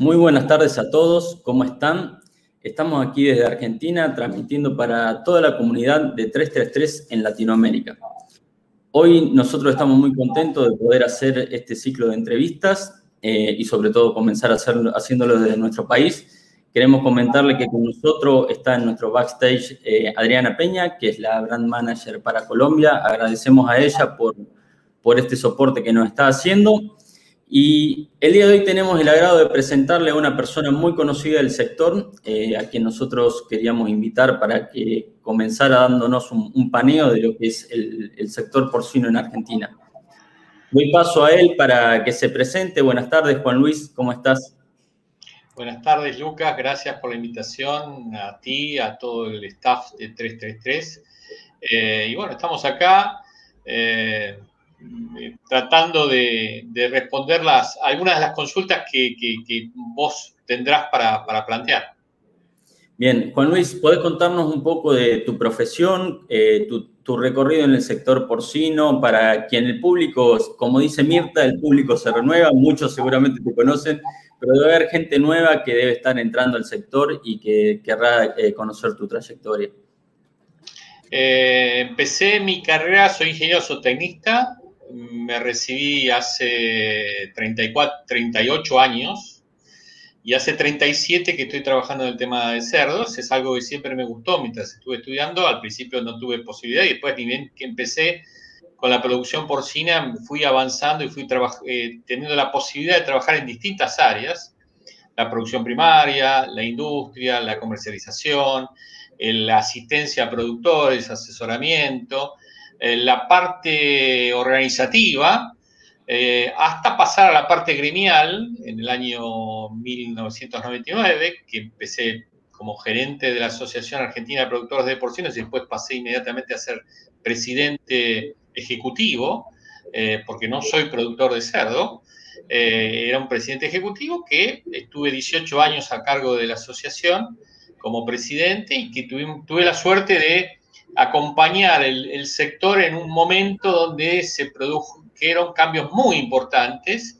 Muy buenas tardes a todos, ¿cómo están? Estamos aquí desde Argentina transmitiendo para toda la comunidad de 333 en Latinoamérica. Hoy nosotros estamos muy contentos de poder hacer este ciclo de entrevistas eh, y sobre todo comenzar a hacerlo, haciéndolo desde nuestro país. Queremos comentarle que con nosotros está en nuestro backstage eh, Adriana Peña, que es la brand manager para Colombia. Agradecemos a ella por, por este soporte que nos está haciendo. Y el día de hoy tenemos el agrado de presentarle a una persona muy conocida del sector, eh, a quien nosotros queríamos invitar para que comenzara dándonos un, paneo de lo que es el, el, sector porcino en Argentina. Doy paso a él para que se presente. Buenas tardes, Juan Luis, ¿cómo estás? Buenas tardes, Lucas. Gracias por la invitación a ti, a todo el staff de 333. Eh, y bueno, estamos acá. Eh, tratando de, responder las, algunas de las consultas que, vos tendrás para, plantear. Bien, Juan Luis, ¿podés contarnos un poco de tu profesión, eh, tu, recorrido en el sector porcino, para quien el público, como dice Mirta, el público se renueva, muchos seguramente te conocen, pero debe haber gente nueva que debe estar entrando al sector y que querrá eh, conocer tu trayectoria. empecé mi carrera, soy ingeniero zootecnista, me recibí hace 34, 38 años y hace 37 que estoy trabajando en el tema de cerdos. Es algo que siempre me gustó mientras estuve estudiando. Al principio no tuve posibilidad y después ni bien que empecé con la producción porcina fui avanzando y fui eh, teniendo la posibilidad de trabajar en distintas áreas. La producción primaria, la industria, la comercialización, la asistencia a productores, asesoramiento, eh, la parte organizativa, eh, hasta pasar a la parte gremial en el año 1999, que empecé como gerente de la Asociación Argentina de Productores de Porcinos y después pasé inmediatamente a ser presidente ejecutivo, eh, porque no soy productor de cerdo. era un presidente ejecutivo que estuve 18 años a cargo de la asociación como presidente y que tuve la suerte de acompañar el, sector en un momento donde se produjeron cambios muy importantes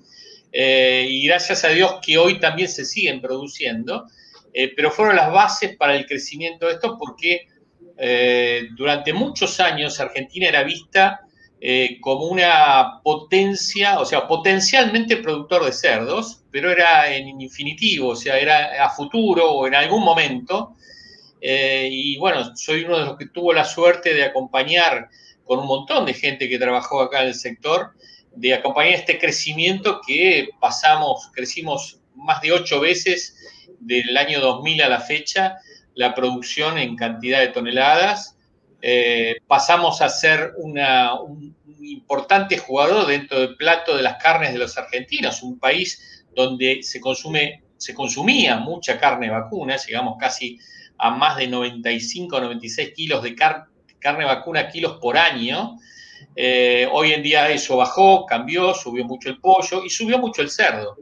eh, y gracias a Dios que hoy también se siguen produciendo, eh, pero fueron las bases para el crecimiento de esto porque eh, durante muchos años Argentina era vista como una potencia, o sea, potencialmente productor de cerdos, pero era en infinitivo, o sea, era a futuro o en algún momento. Eh, y bueno, soy uno de los que tuvo la suerte de acompañar con un montón de gente que trabajó acá en el sector, de acompañar este crecimiento que pasamos, crecimos más de ocho veces del año 2000 a la fecha, la producción en cantidad de toneladas. Eh, pasamos a ser un importante jugador dentro del plato de las carnes de los argentinos, un país donde se consume, se consumía mucha carne vacuna, llegamos casi a más de 95 o 96 kilos de carne vacuna kilos por año. Eh, hoy en día eso bajó, cambió, subió mucho el pollo y subió mucho el cerdo.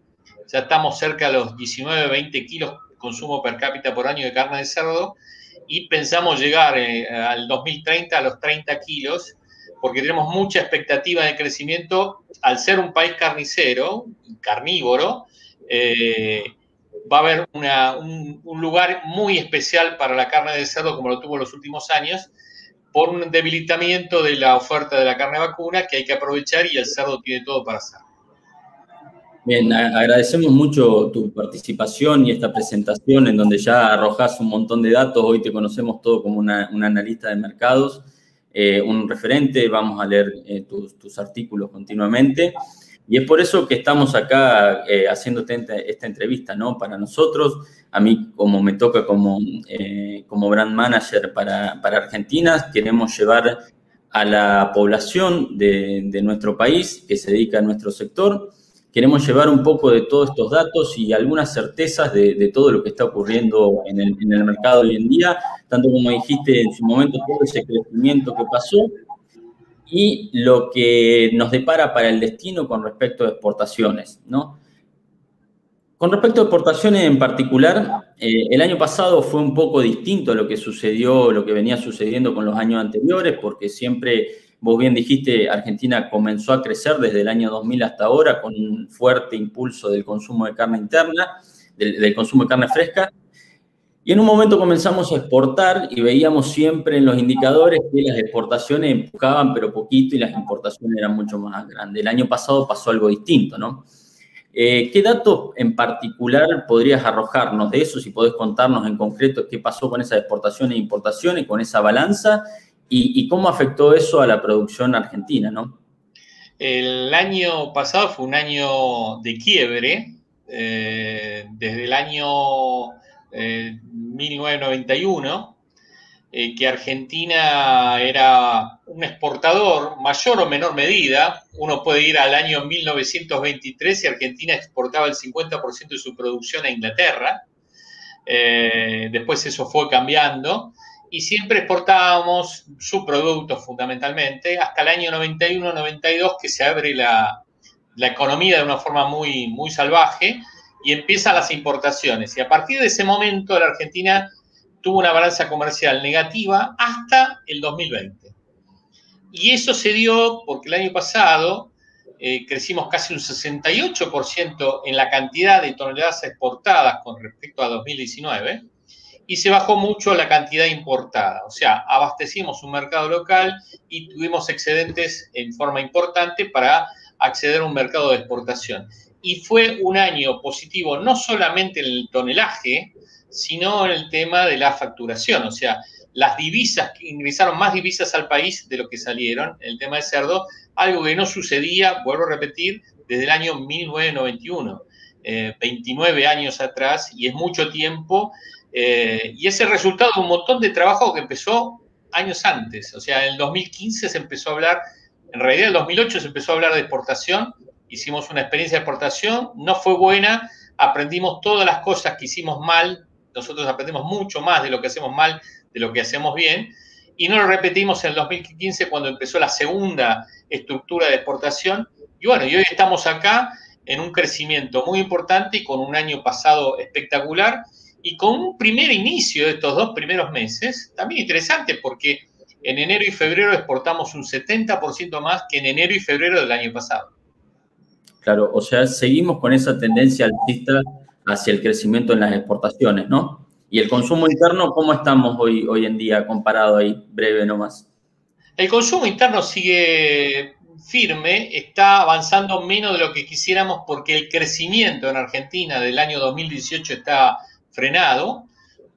Ya estamos cerca de los 19, 20 kilos consumo per cápita por año de carne de cerdo y pensamos llegar eh, al 2030 a los 30 kilos porque tenemos mucha expectativa de crecimiento al ser un país carnicero, carnívoro, eh, va a haber un, lugar muy especial para la carne de cerdo, como lo tuvo en los últimos años, por un debilitamiento de la oferta de la carne vacuna que hay que aprovechar y el cerdo tiene todo para hacer. Bien, agradecemos mucho tu participación y esta presentación en donde ya arrojas un montón de datos. Hoy te conocemos todo como una, un analista de mercados, eh, un referente, vamos a leer eh, tus, tus artículos continuamente. Y es por eso que estamos acá eh, haciendo esta entrevista, ¿no? Para nosotros, a mí como me toca como, eh, como brand manager para, para, Argentina, queremos llevar a la población de, de, nuestro país que se dedica a nuestro sector, queremos llevar un poco de todos estos datos y algunas certezas de, de todo lo que está ocurriendo en el, en el mercado hoy en día, tanto como dijiste en su momento, todo ese crecimiento que pasó, y lo que nos depara para el destino con respecto a exportaciones, ¿no? Con respecto a exportaciones en particular, eh, el año pasado fue un poco distinto a lo que sucedió, lo que venía sucediendo con los años anteriores, porque siempre, vos bien dijiste, Argentina comenzó a crecer desde el año 2000 hasta ahora con un fuerte impulso del consumo de carne interna, del, consumo de carne fresca. Y en un momento comenzamos a exportar y veíamos siempre en los indicadores que las exportaciones empujaban pero poquito y las importaciones eran mucho más grandes. El año pasado pasó algo distinto, ¿no? Eh, ¿Qué datos en particular podrías arrojarnos de eso? Si podés contarnos en concreto qué pasó con esas exportaciones e importaciones, con esa balanza y, cómo afectó eso a la producción argentina, ¿no? El año pasado fue un año de quiebre. Eh, desde el año 1991 eh, que Argentina era un exportador, mayor o menor medida. Uno puede ir al año 1923 y Argentina exportaba el 50% de su producción a Inglaterra. Eh, después eso fue cambiando y siempre exportábamos subproductos fundamentalmente hasta el año 91-92 que se abre la, la, economía de una forma muy, muy salvaje y empiezan las importaciones. Y a partir de ese momento la Argentina tuvo una balanza comercial negativa hasta el 2020. Y eso se dio porque el año pasado eh, crecimos casi un 68% en la cantidad de toneladas exportadas con respecto a 2019 y se bajó mucho la cantidad importada. O sea, abastecimos un mercado local y tuvimos excedentes en forma importante para acceder a un mercado de exportación. Y fue un año positivo no solamente en el tonelaje, sino en el tema de la facturación, o sea, las divisas, ingresaron más divisas al país de lo que salieron, el tema de cerdo, algo que no sucedía, vuelvo a repetir, desde el año 1991, 29 eh, años atrás, y es mucho tiempo, eh, y es el resultado de un montón de trabajo que empezó años antes, o sea, en el 2015 se empezó a hablar, en realidad en el 2008 se empezó a hablar de exportación, hicimos una experiencia de exportación, no fue buena, aprendimos todas las cosas que hicimos mal nosotros aprendemos mucho más de lo que hacemos mal, de lo que hacemos bien, y no lo repetimos en el 2015 cuando empezó la segunda estructura de exportación. Y bueno, y hoy estamos acá en un crecimiento muy importante y con un año pasado espectacular y con un primer inicio de estos dos primeros meses, también interesante porque en enero y febrero exportamos un 70% más que en enero y febrero del año pasado. Claro, o sea, seguimos con esa tendencia alcista hacia el crecimiento en las exportaciones, ¿no? Y el consumo interno, ¿cómo estamos hoy, hoy en día comparado ahí, breve nomás? El consumo interno sigue firme, está avanzando menos de lo que quisiéramos porque el crecimiento en Argentina del año 2018 está frenado.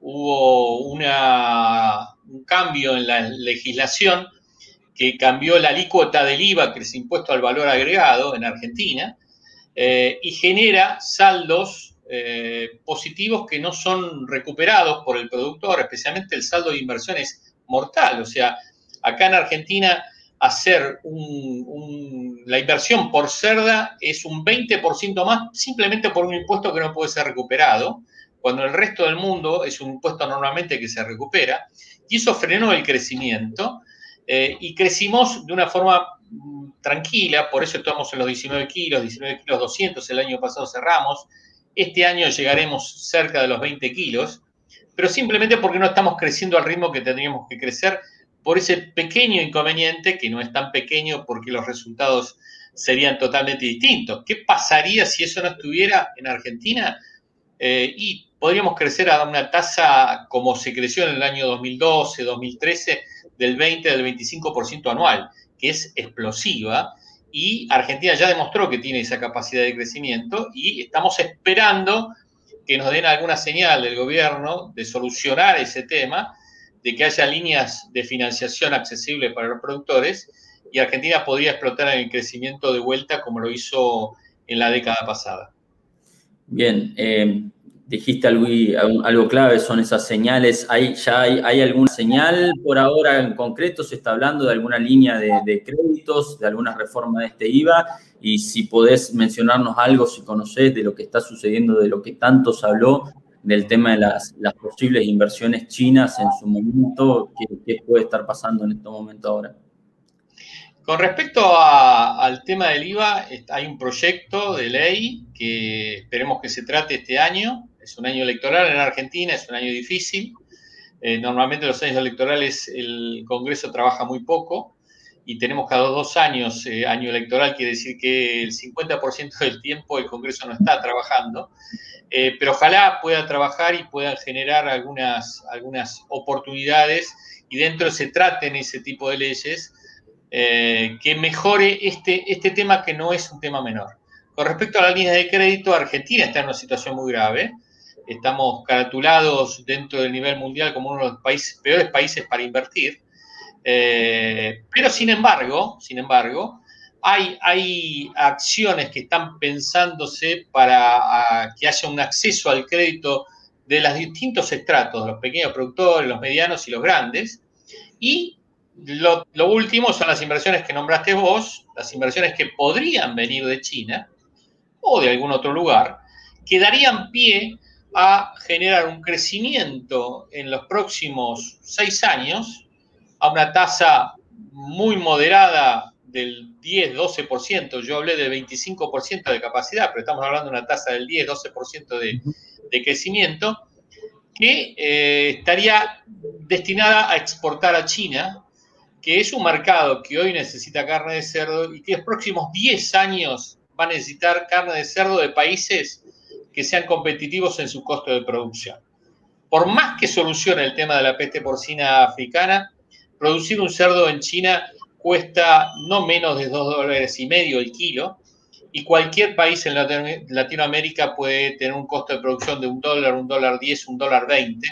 Hubo una, un cambio en la legislación que cambió la alícuota del IVA, que es impuesto al valor agregado en Argentina, eh, y genera saldos eh, positivos que no son recuperados por el productor, especialmente el saldo de inversión es mortal. O sea, acá en Argentina hacer la inversión por cerda es un 20% más simplemente por un impuesto que no puede ser recuperado, cuando el resto del mundo es un impuesto normalmente que se recupera, y eso frenó el crecimiento, eh, y crecimos de una forma tranquila, por eso estamos en los 19 kilos, 19 kilos 200, el año pasado cerramos, este año llegaremos cerca de los 20 kilos, pero simplemente porque no estamos creciendo al ritmo que tendríamos que crecer por ese pequeño inconveniente, que no es tan pequeño porque los resultados serían totalmente distintos. ¿Qué pasaría si eso no estuviera en Argentina? Eh, y podríamos crecer a una tasa como se creció en el año 2012, 2013, del 20 al 25% anual, que es explosiva y Argentina ya demostró que tiene esa capacidad de crecimiento y estamos esperando que nos den alguna señal del gobierno de solucionar ese tema, de que haya líneas de financiación accesibles para los productores y Argentina podría explotar en el crecimiento de vuelta como lo hizo en la década pasada. Bien, eh, dijiste algo, algo, clave, son esas señales. ¿Hay, ¿Ya hay, alguna señal por ahora en concreto? ¿Se está hablando de alguna línea de, créditos, de alguna reforma de este IVA? Y si podés mencionarnos algo, si conocés de lo que está sucediendo, de lo que tanto se habló, del tema de las, posibles inversiones chinas en su momento, ¿qué, puede estar pasando en este momento ahora? Con respecto al tema del IVA, hay un proyecto de ley que esperemos que se trate este año, es un año electoral en Argentina, es un año difícil. Eh, normalmente los años electorales el Congreso trabaja muy poco y tenemos cada dos años eh, año electoral, quiere decir que el 50% del tiempo el Congreso no está trabajando, eh, pero ojalá pueda trabajar y puedan generar algunas, algunas oportunidades y dentro se traten ese tipo de leyes eh, que mejore este, este tema que no es un tema menor. Con respecto a la línea de crédito, Argentina está en una situación muy grave. Estamos caratulados dentro del nivel mundial como uno de los países, peores países para invertir. Eh, pero sin embargo, sin embargo, hay, hay acciones que están pensándose para que haya un acceso al crédito de los distintos estratos, los pequeños productores, los medianos y los grandes. Y lo, último son las inversiones que nombraste vos, las inversiones que podrían venir de China o de algún otro lugar, que darían pie generar un crecimiento en los próximos seis años a una tasa muy moderada del 10-12%, yo hablé del 25% de capacidad, pero estamos hablando de una tasa del 10-12% de, de, crecimiento, que eh, estaría destinada a exportar a China, que es un mercado que hoy necesita carne de cerdo y que en los próximos 10 años va a necesitar carne de cerdo de países que sean competitivos en su costo de producción. Por más que solucione el tema de la peste porcina africana, producir un cerdo en China cuesta no menos de 2 dólares y medio el kilo y cualquier país en Latinoamérica puede tener un costo de producción de un dólar, un dólar 10, un dólar 20,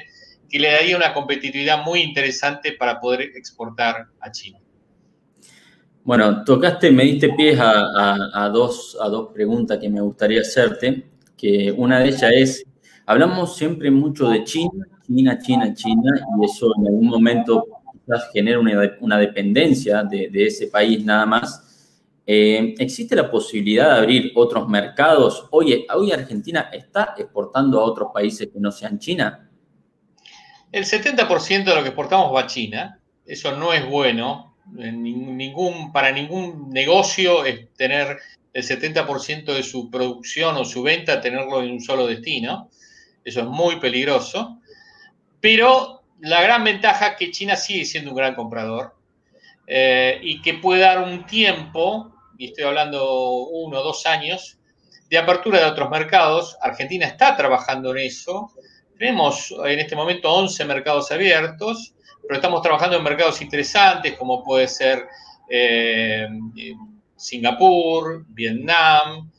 que le daría una competitividad muy interesante para poder exportar a China. Bueno, tocaste, me diste pies a, dos, a dos preguntas que me gustaría hacerte, que una de ellas es, hablamos siempre mucho de China, China, China, China, y eso en algún momento quizás genera una, dependencia de, ese país nada más. Eh, ¿Existe la posibilidad de abrir otros mercados? Oye, ¿hoy Argentina está exportando a otros países que no sean China? El 70% de lo que exportamos va a China. Eso no es bueno ningún, para ningún negocio es tener el 70% de su producción o su venta, tenerlo en un solo destino. Eso es muy peligroso. Pero la gran ventaja es que China sigue siendo un gran comprador eh, y que puede dar un tiempo, y estoy hablando uno o dos años, de apertura de otros mercados. Argentina está trabajando en eso. Tenemos en este momento 11 mercados abiertos pero estamos trabajando en mercados interesantes como puede ser eh, Singapur, Vietnam.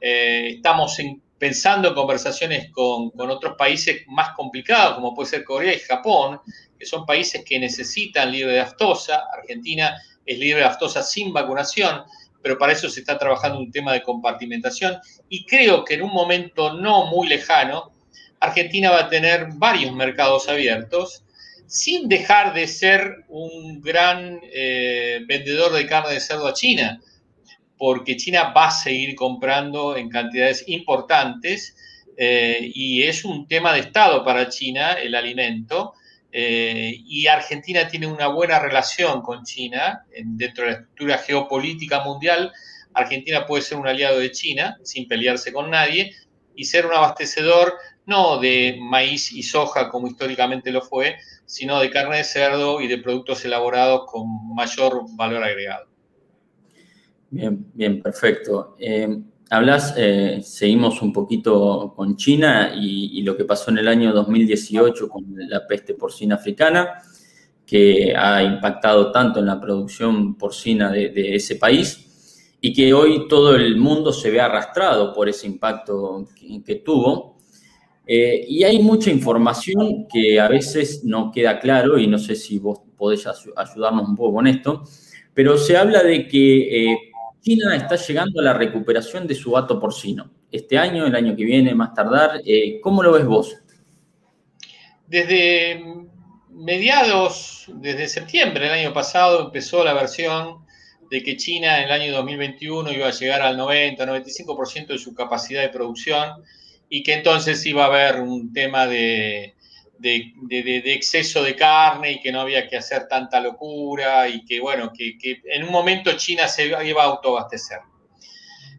Eh, estamos pensando en conversaciones con, otros países más complicados, como puede ser Corea y Japón, que son países que necesitan libre de aftosa. Argentina es libre de aftosa sin vacunación, pero para eso se está trabajando un tema de compartimentación. Y creo que en un momento no muy lejano, Argentina va a tener varios mercados abiertos sin dejar de ser un gran eh, vendedor de carne de cerdo a China, porque China va a seguir comprando en cantidades importantes eh, y es un tema de Estado para China el alimento. Eh, y Argentina tiene una buena relación con China dentro de la estructura geopolítica mundial. Argentina puede ser un aliado de China sin pelearse con nadie y ser un abastecedor no de maíz y soja como históricamente lo fue, sino de carne de cerdo y de productos elaborados con mayor valor agregado. Bien, bien, perfecto. Eh, hablas, eh, seguimos un poquito con China y, lo que pasó en el año 2018 con la peste porcina africana, que ha impactado tanto en la producción porcina de, ese país y que hoy todo el mundo se ve arrastrado por ese impacto que tuvo. Eh, y hay mucha información que a veces no queda claro y no sé si vos podés ayudarnos un poco con esto, pero se habla de que eh, China está llegando a la recuperación de su gato porcino. Este año, el año que viene, más tardar, eh, ¿cómo lo ves vos? Desde mediados, desde septiembre del año pasado, empezó la versión de que China en el año 2021 iba a llegar al 90-95% de su capacidad de producción y que entonces iba a haber un tema de, exceso de carne y que no había que hacer tanta locura y que, bueno, que, en un momento China se iba a autoabastecer.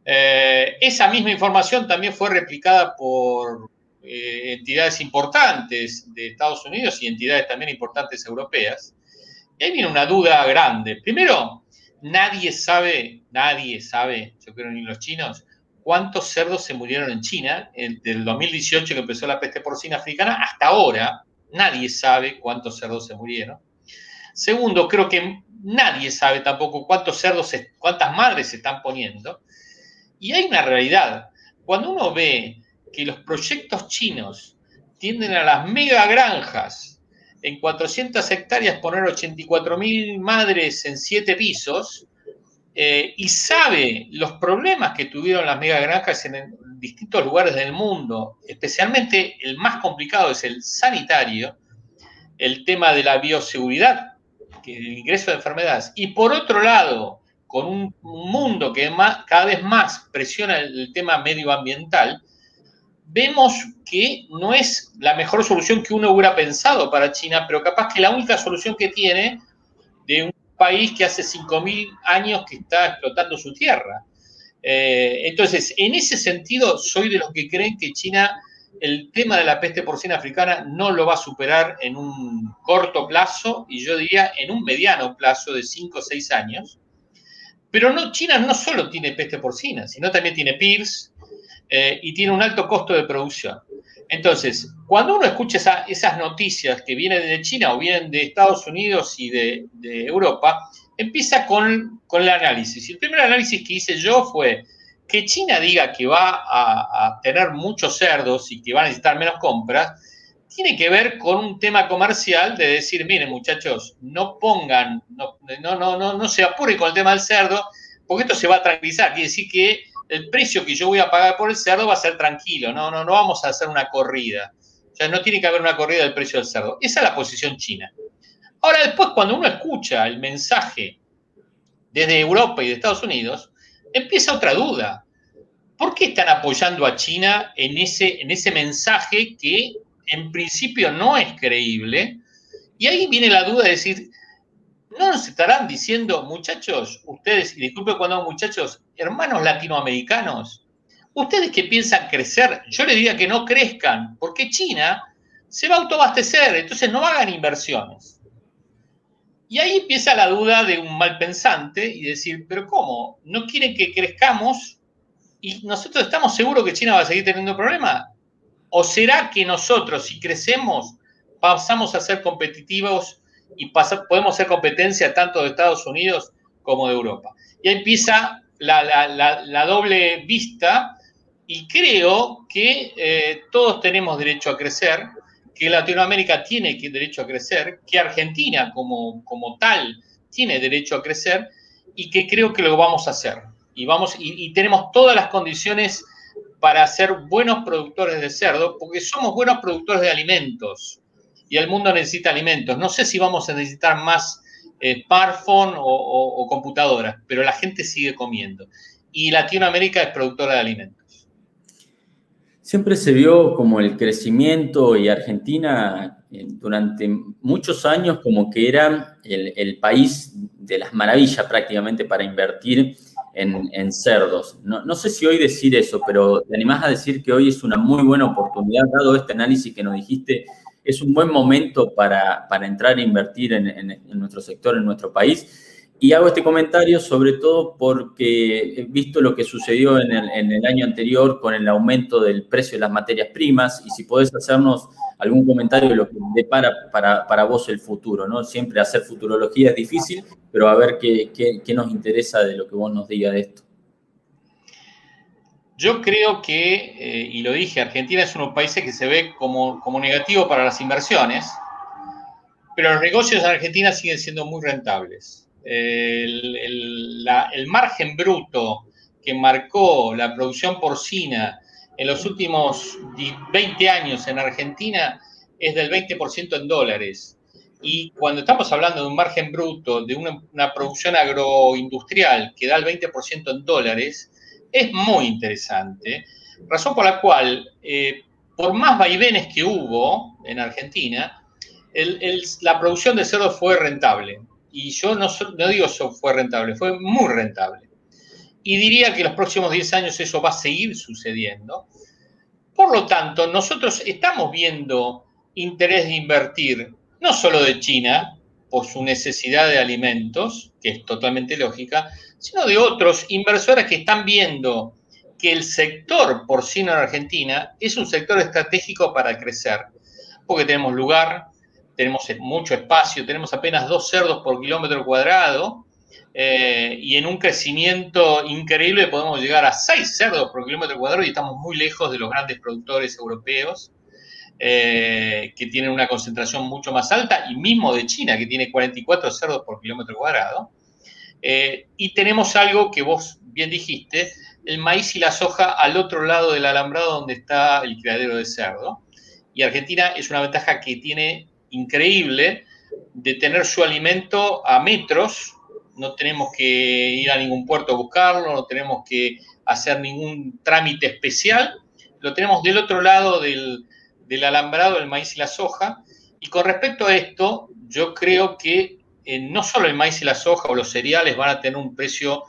Eh, esa misma información también fue replicada por eh, entidades importantes de Estados Unidos y entidades también importantes europeas. Y ahí viene una duda grande. Primero, nadie sabe, nadie sabe, yo creo ni los chinos, cuántos cerdos se murieron en China, desde el 2018 que empezó la peste porcina africana, hasta ahora nadie sabe cuántos cerdos se murieron. Segundo, creo que nadie sabe tampoco cuántos cerdos, cuántas madres se están poniendo. Y hay una realidad. Cuando uno ve que los proyectos chinos tienden a las mega granjas, en 400 hectáreas poner 84 mil madres en 7 pisos, eh, y sabe los problemas que tuvieron las megagranjas en distintos lugares del mundo, especialmente el más complicado es el sanitario, el tema de la bioseguridad, el ingreso de enfermedades, y por otro lado, con un mundo que cada vez más presiona el tema medioambiental, vemos que no es la mejor solución que uno hubiera pensado para China, pero capaz que la única solución que tiene país que hace 5.000 años que está explotando su tierra. Eh, entonces, en ese sentido, soy de los que creen que China, el tema de la peste porcina africana, no lo va a superar en un corto plazo y yo diría en un mediano plazo de 5 o 6 años. Pero no, China no solo tiene peste porcina, sino también tiene PIRS eh, y tiene un alto costo de producción. Entonces, cuando uno escucha esas noticias que vienen de China o vienen de Estados Unidos y de, Europa, empieza con, el análisis. El primer análisis que hice yo fue que China diga que va a, tener muchos cerdos y que va a necesitar menos compras, tiene que ver con un tema comercial de decir, miren muchachos, no pongan, no, no, no, no, se apuren con el tema del cerdo, porque esto se va a tranquilizar. Quiere decir que el precio que yo voy a pagar por el cerdo va a ser tranquilo, no, no, no vamos a hacer una corrida. O sea, no tiene que haber una corrida del precio del cerdo. Esa es la posición china. Ahora, después, cuando uno escucha el mensaje desde Europa y de Estados Unidos, empieza otra duda. ¿Por qué están apoyando a China en ese, en ese mensaje que en principio no es creíble? Y ahí viene la duda de decir, ¿no nos estarán diciendo, muchachos, ustedes, y disculpe cuando muchachos, hermanos latinoamericanos, ustedes que piensan crecer, yo les diría que no crezcan, porque China se va a autoabastecer, entonces no hagan inversiones. Y ahí empieza la duda de un mal pensante y decir, pero ¿cómo? ¿No quieren que crezcamos y nosotros estamos seguros que China va a seguir teniendo problemas? ¿O será que nosotros, si crecemos, pasamos a ser competitivos y podemos ser competencia tanto de Estados Unidos como de Europa? Y ahí empieza la, doble vista y creo que eh, todos tenemos derecho a crecer, que Latinoamérica tiene derecho a crecer, que Argentina como, como tal tiene derecho a crecer y que creo que lo vamos a hacer. Y, vamos, y, tenemos todas las condiciones para ser buenos productores de cerdo, porque somos buenos productores de alimentos y el mundo necesita alimentos. No sé si vamos a necesitar más eh, o, computadoras, pero la gente sigue comiendo. Y Latinoamérica es productora de alimentos. Siempre se vio como el crecimiento y Argentina eh, durante muchos años como que era el, país de las maravillas prácticamente para invertir en, cerdos. No, no, sé si hoy decir eso, pero te animás a decir que hoy es una muy buena oportunidad, dado este análisis que nos dijiste es un buen momento para, entrar a invertir en, nuestro sector, en nuestro país. Y hago este comentario sobre todo porque he visto lo que sucedió en el, año anterior con el aumento del precio de las materias primas y si podés hacernos algún comentario de lo que depara para, para vos el futuro, ¿no? Siempre hacer futurología es difícil, pero a ver qué, qué nos interesa de lo que vos nos digas de esto. Yo creo que, eh, y lo dije, Argentina es uno de los países que se ve como, negativo para las inversiones, pero los negocios en Argentina siguen siendo muy rentables. El, margen bruto que marcó la producción porcina en los últimos 20 años en Argentina es del 20% en dólares. Y cuando estamos hablando de un margen bruto, de una, una producción agroindustrial que da el 20% en dólares, es muy interesante, razón por la cual, eh, por más vaivenes que hubo en Argentina, la producción de cerdo fue rentable. Y yo no, no digo eso fue rentable, fue muy rentable. Y diría que los próximos 10 años eso va a seguir sucediendo. Por lo tanto, nosotros estamos viendo interés de invertir, no solo de China, por su necesidad de alimentos, que es totalmente lógica, sino de otros inversores que están viendo que el sector porcino en Argentina es un sector estratégico para crecer, porque tenemos lugar, tenemos mucho espacio, tenemos apenas dos cerdos por kilómetro cuadrado, eh, y en un crecimiento increíble podemos llegar a seis cerdos por kilómetro cuadrado y estamos muy lejos de los grandes productores europeos. Eh, que tienen una concentración mucho más alta, y mismo de China, que tiene 44 cerdos por kilómetro cuadrado. Eh, y tenemos algo que vos bien dijiste, el maíz y la soja al otro lado del alambrado donde está el criadero de cerdo. Y Argentina es una ventaja que tiene increíble de tener su alimento a metros, no tenemos que ir a ningún puerto a buscarlo, no tenemos que hacer ningún trámite especial, lo tenemos del otro lado del, del alambrado, el maíz y la soja. Y con respecto a esto, yo creo que no solo el maíz y la soja o los cereales van a tener un precio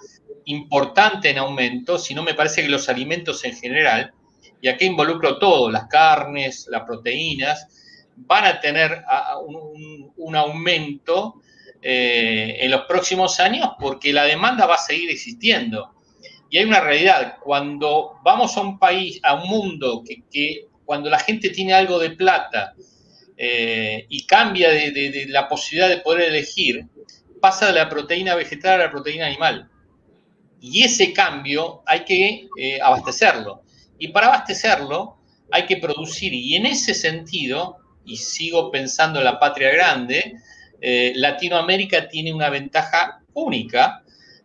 importante en aumento, sino me parece que los alimentos en general, y aquí involucro todo, las carnes, las proteínas, van a tener un, aumento eh, en los próximos años porque la demanda va a seguir existiendo. Y hay una realidad, cuando vamos a un país, a un mundo que cuando la gente tiene algo de plata eh, y cambia de, la posibilidad de poder elegir, pasa de la proteína vegetal a la proteína animal. Y ese cambio hay que eh, abastecerlo. Y para abastecerlo hay que producir. Y en ese sentido, y sigo pensando en la patria grande, eh, Latinoamérica tiene una ventaja única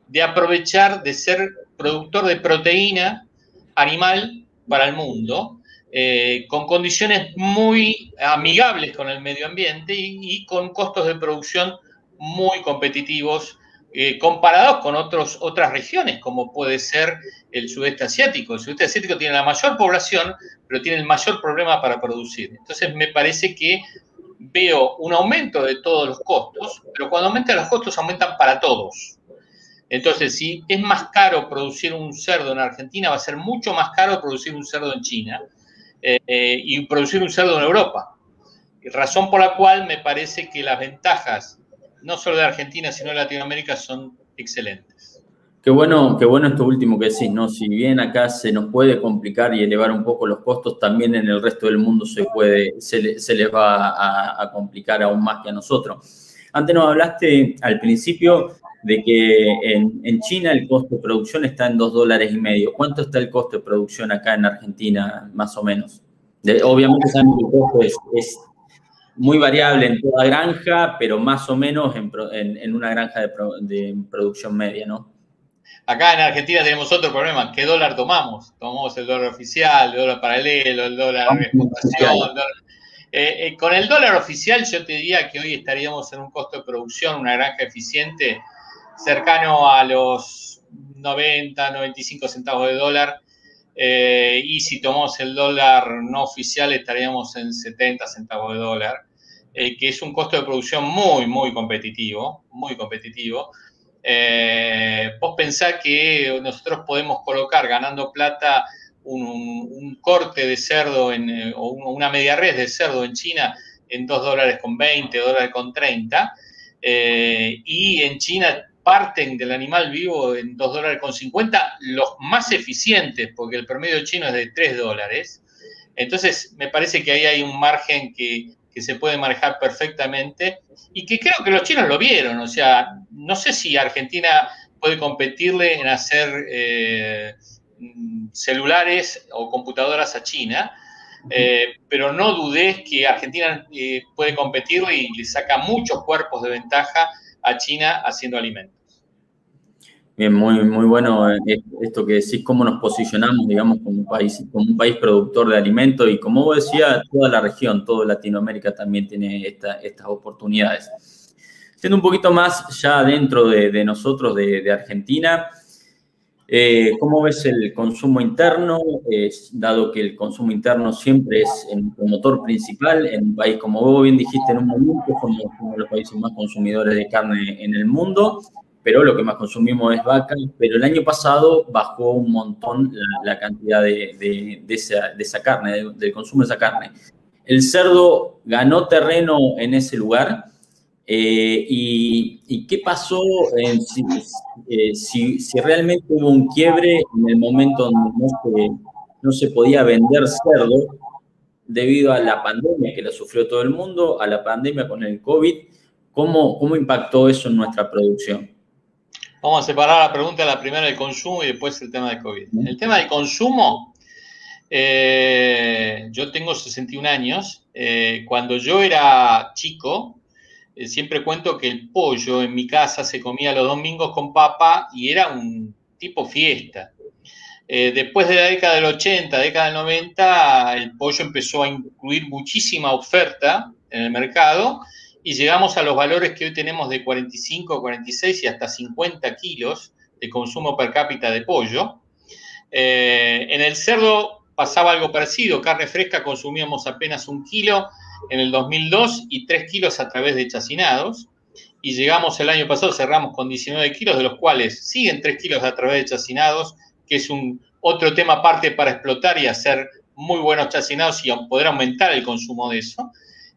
de aprovechar de ser productor de proteína animal para el mundo eh, con condiciones muy amigables con el medio ambiente y, con costos de producción muy competitivos eh, comparados con otros, otras regiones, como puede ser el sudeste asiático. El sudeste asiático tiene la mayor población, pero tiene el mayor problema para producir. Entonces me parece que veo un aumento de todos los costos, pero cuando aumentan los costos aumentan para todos. Entonces, si es más caro producir un cerdo en Argentina, va a ser mucho más caro producir un cerdo en China. Eh, y producir un cerdo en Europa. razón por la cual me parece que las ventajas, no solo de Argentina, sino de Latinoamérica, son excelentes. Qué bueno, qué bueno esto último que decís, ¿no? Si bien acá se nos puede complicar y elevar un poco los costos, también en el resto del mundo se puede, se, les va a, complicar aún más que a nosotros. Antes nos hablaste al principio de que en, China el costo de producción está en dos dólares y medio. ¿Cuánto está el costo de producción acá en Argentina, más o menos? obviamente saben que el costo es, muy variable en toda granja, pero más o menos en, una granja de, producción media, ¿no? Acá en Argentina tenemos otro problema. ¿Qué dólar tomamos? Tomamos el dólar oficial, el dólar paralelo, el dólar de exportación. Eh, eh, con el dólar oficial yo te diría que hoy estaríamos en un costo de producción, una granja eficiente cercano a los 90, 95 centavos de dólar. Eh, y si tomamos el dólar no oficial estaríamos en 70 centavos de dólar, eh, que es un costo de producción muy, muy competitivo, muy competitivo. Eh, vos pensás que nosotros podemos colocar ganando plata un, corte de cerdo en, o una media red de cerdo en China en 2 dólares con 20, dólares con 30, y en China parten del animal vivo en 2 dólares con 50, los más eficientes, porque el promedio chino es de 3 dólares. Entonces, me parece que ahí hay un margen que, se puede manejar perfectamente y que creo que los chinos lo vieron. O sea, no sé si Argentina puede competirle en hacer eh, celulares o computadoras a China, eh, pero no dudes que Argentina eh, puede competirle y le saca muchos cuerpos de ventaja a China haciendo alimentos. Bien, muy, muy bueno eh, esto que decís, cómo nos posicionamos, digamos, como país, como un país productor de alimentos y como vos decías, toda la región, toda Latinoamérica también tiene estas oportunidades. Siendo un poquito más ya dentro de, nosotros, de, Argentina, eh, ¿cómo ves el consumo interno? dado que el consumo interno siempre es el motor principal en un país, como vos bien dijiste en un momento, somos uno de los países más consumidores de carne en el mundo pero lo que más consumimos es vaca, pero el año pasado bajó un montón la, cantidad de, esa, carne, del consumo de esa carne. El cerdo ganó terreno en ese lugar, Eh, y, qué pasó eh, si, realmente hubo un quiebre en el momento donde no se, podía vender cerdo debido a la pandemia que la sufrió todo el mundo, a la pandemia con el COVID? ¿Cómo, cómo impactó eso en nuestra producción? Vamos a separar la pregunta, la primera del consumo y después el tema del COVID. El tema del consumo, eh, yo tengo 61 años. cuando yo era chico, eh, siempre cuento que el pollo en mi casa se comía los domingos con papa y era un tipo fiesta. Eh, después de la década del 80, década del 90, el pollo empezó a incluir muchísima oferta en el mercado y llegamos a los valores que hoy tenemos de 45, 46 y hasta 50 kilos de consumo per cápita de pollo. Eh, en el cerdo pasaba algo parecido, carne fresca consumíamos apenas un kilo en el 2002 y 3 kilos a través de chacinados. Y llegamos el año pasado, cerramos con 19 kilos, de los cuales siguen 3 kilos a través de chacinados, que es un otro tema aparte para explotar y hacer muy buenos chacinados y poder aumentar el consumo de eso.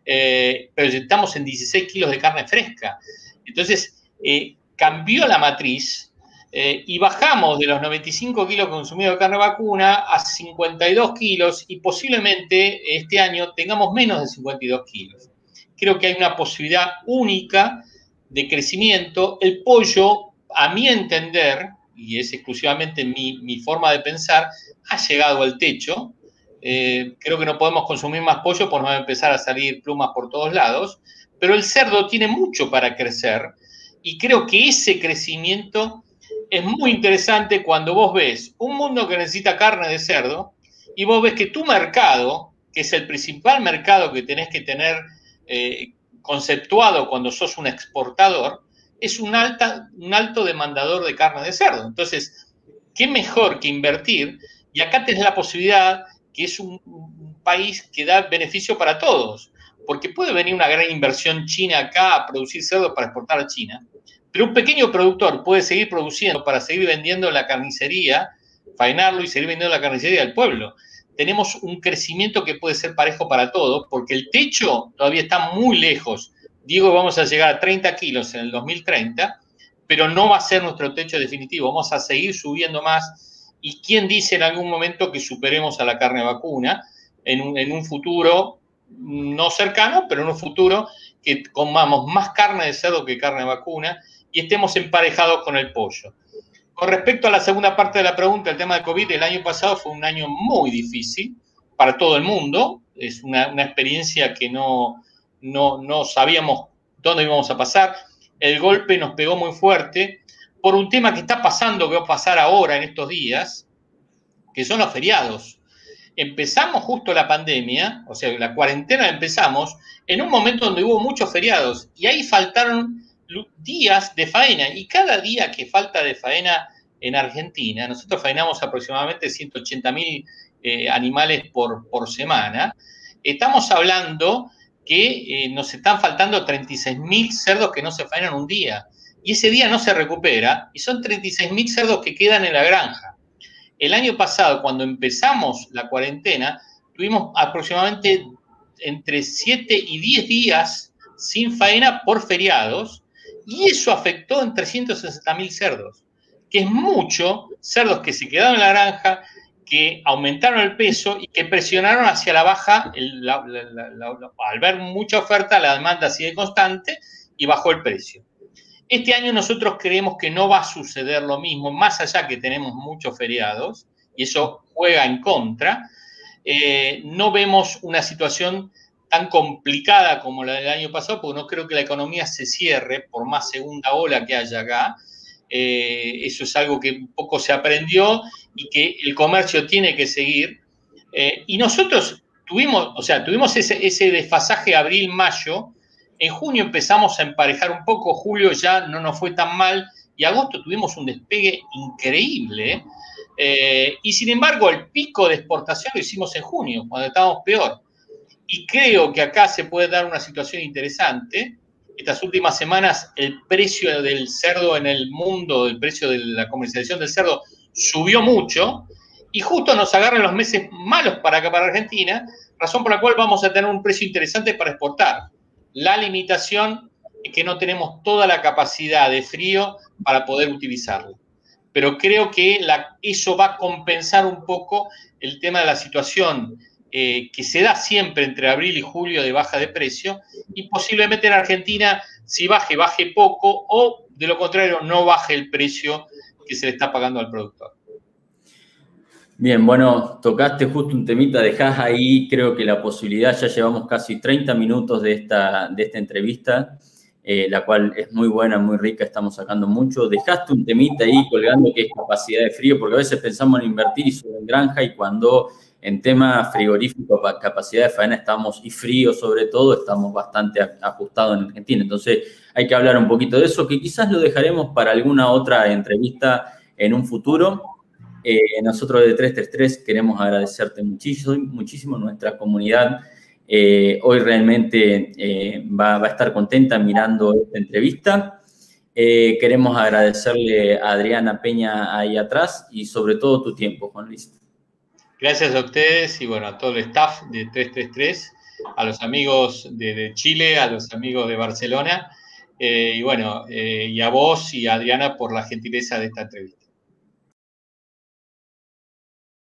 Eh, pero estamos en 16 kilos de carne fresca. Entonces, eh, cambió la matriz eh, y bajamos de los 95 kilos consumidos de carne vacuna a 52 kilos y posiblemente este año tengamos menos de 52 kilos. Creo que hay una posibilidad única de crecimiento. El pollo, a mi entender, y es exclusivamente mi, forma de pensar, ha llegado al techo. Eh, creo que no podemos consumir más pollo por no empezar a salir plumas por todos lados, pero el cerdo tiene mucho para crecer y creo que ese crecimiento es muy interesante cuando vos ves un mundo que necesita carne de cerdo y vos ves que tu mercado, que es el principal mercado que tenés que tener eh, conceptuado cuando sos un exportador, es un, un alto demandador de carne de cerdo. Entonces, ¿qué mejor que invertir? Y acá tenés la posibilidad que es un, país que da beneficio para todos, porque puede venir una gran inversión china acá a producir cerdo para exportar a China pero un pequeño productor puede seguir produciendo para seguir vendiendo la carnicería, faenarlo y seguir vendiendo la carnicería al pueblo. Tenemos un crecimiento que puede ser parejo para todos, porque el techo todavía está muy lejos. Digo, vamos a llegar a 30 kilos en el 2030, pero no va a ser nuestro techo definitivo. Vamos a seguir subiendo más. ¿Y quién dice en algún momento que superemos a la carne vacuna en un, futuro no cercano, pero en un futuro que comamos más carne de cerdo que carne vacuna y estemos emparejados con el pollo. Con respecto a la segunda parte de la pregunta, el tema de COVID, el año pasado fue un año muy difícil para todo el mundo. Es una, experiencia que no, no, no sabíamos dónde íbamos a pasar. El golpe nos pegó muy fuerte por un tema que está pasando, que va a pasar ahora en estos días, que son los feriados. Empezamos justo la pandemia, o sea, la cuarentena empezamos en un momento donde hubo muchos feriados y ahí faltaron días de faena y cada día que falta de faena en Argentina, nosotros faenamos aproximadamente 180 mil eh, animales por, semana, estamos hablando que eh, nos están faltando 36 mil cerdos que no se faenan un día y ese día no se recupera y son 36 mil cerdos que quedan en la granja. El año pasado, cuando empezamos la cuarentena, tuvimos aproximadamente entre 7 y 10 días sin faena por feriados y eso afectó en 360 mil cerdos, que es mucho, cerdos que se quedaron en la granja, que aumentaron el peso y que presionaron hacia la baja, al ver mucha oferta, la demanda sigue constante y bajó el precio. Este año nosotros creemos que no va a suceder lo mismo, más allá que tenemos muchos feriados, y eso juega en contra, eh, no vemos una situación tan complicada como la del año pasado, porque no creo que la economía se cierre por más segunda ola que haya acá. Eh, eso es algo que poco se aprendió y que el comercio tiene que seguir. Eh, y nosotros tuvimos, o sea, tuvimos ese, ese desfasaje abril-mayo. En junio empezamos a emparejar un poco, julio ya no nos fue tan mal y agosto tuvimos un despegue increíble. Eh, y sin embargo, el pico de exportación lo hicimos en junio, cuando estábamos peor. Y creo que acá se puede dar una situación interesante. Estas últimas semanas el precio del cerdo en el mundo, el precio de la comercialización del cerdo subió mucho y justo nos agarran los meses malos para acá, para Argentina, razón por la cual vamos a tener un precio interesante para exportar. La limitación es que no tenemos toda la capacidad de frío para poder utilizarlo. Pero creo que eso va a compensar un poco el tema de la situación eh, que se da siempre entre abril y julio de baja de precio y posiblemente en Argentina, si baje, baje poco o de lo contrario, no baje el precio que se le está pagando al productor. Bien, bueno, tocaste justo un temita, dejás ahí, creo que la posibilidad, ya llevamos casi 30 minutos de esta, de esta entrevista, eh, la cual es muy buena, muy rica, estamos sacando mucho. Dejaste un temita ahí colgando que es capacidad de frío, porque a veces pensamos en invertir y sobre granja y cuando en tema frigorífico, capacidad de faena estamos, y frío sobre todo, estamos bastante ajustados en Argentina. Entonces hay que hablar un poquito de eso, que quizás lo dejaremos para alguna otra entrevista en un futuro. Eh, nosotros de 333 queremos agradecerte muchísimo, muchísimo nuestra comunidad. Eh, hoy realmente eh, va, a estar contenta mirando esta entrevista. queremos agradecerle a Adriana Peña ahí atrás y sobre todo tu tiempo, Juan Luis. Gracias a ustedes y bueno, a todo el staff de 333, a los amigos de, Chile, a los amigos de Barcelona, y bueno, y a vos y a Adriana por la gentileza de esta entrevista.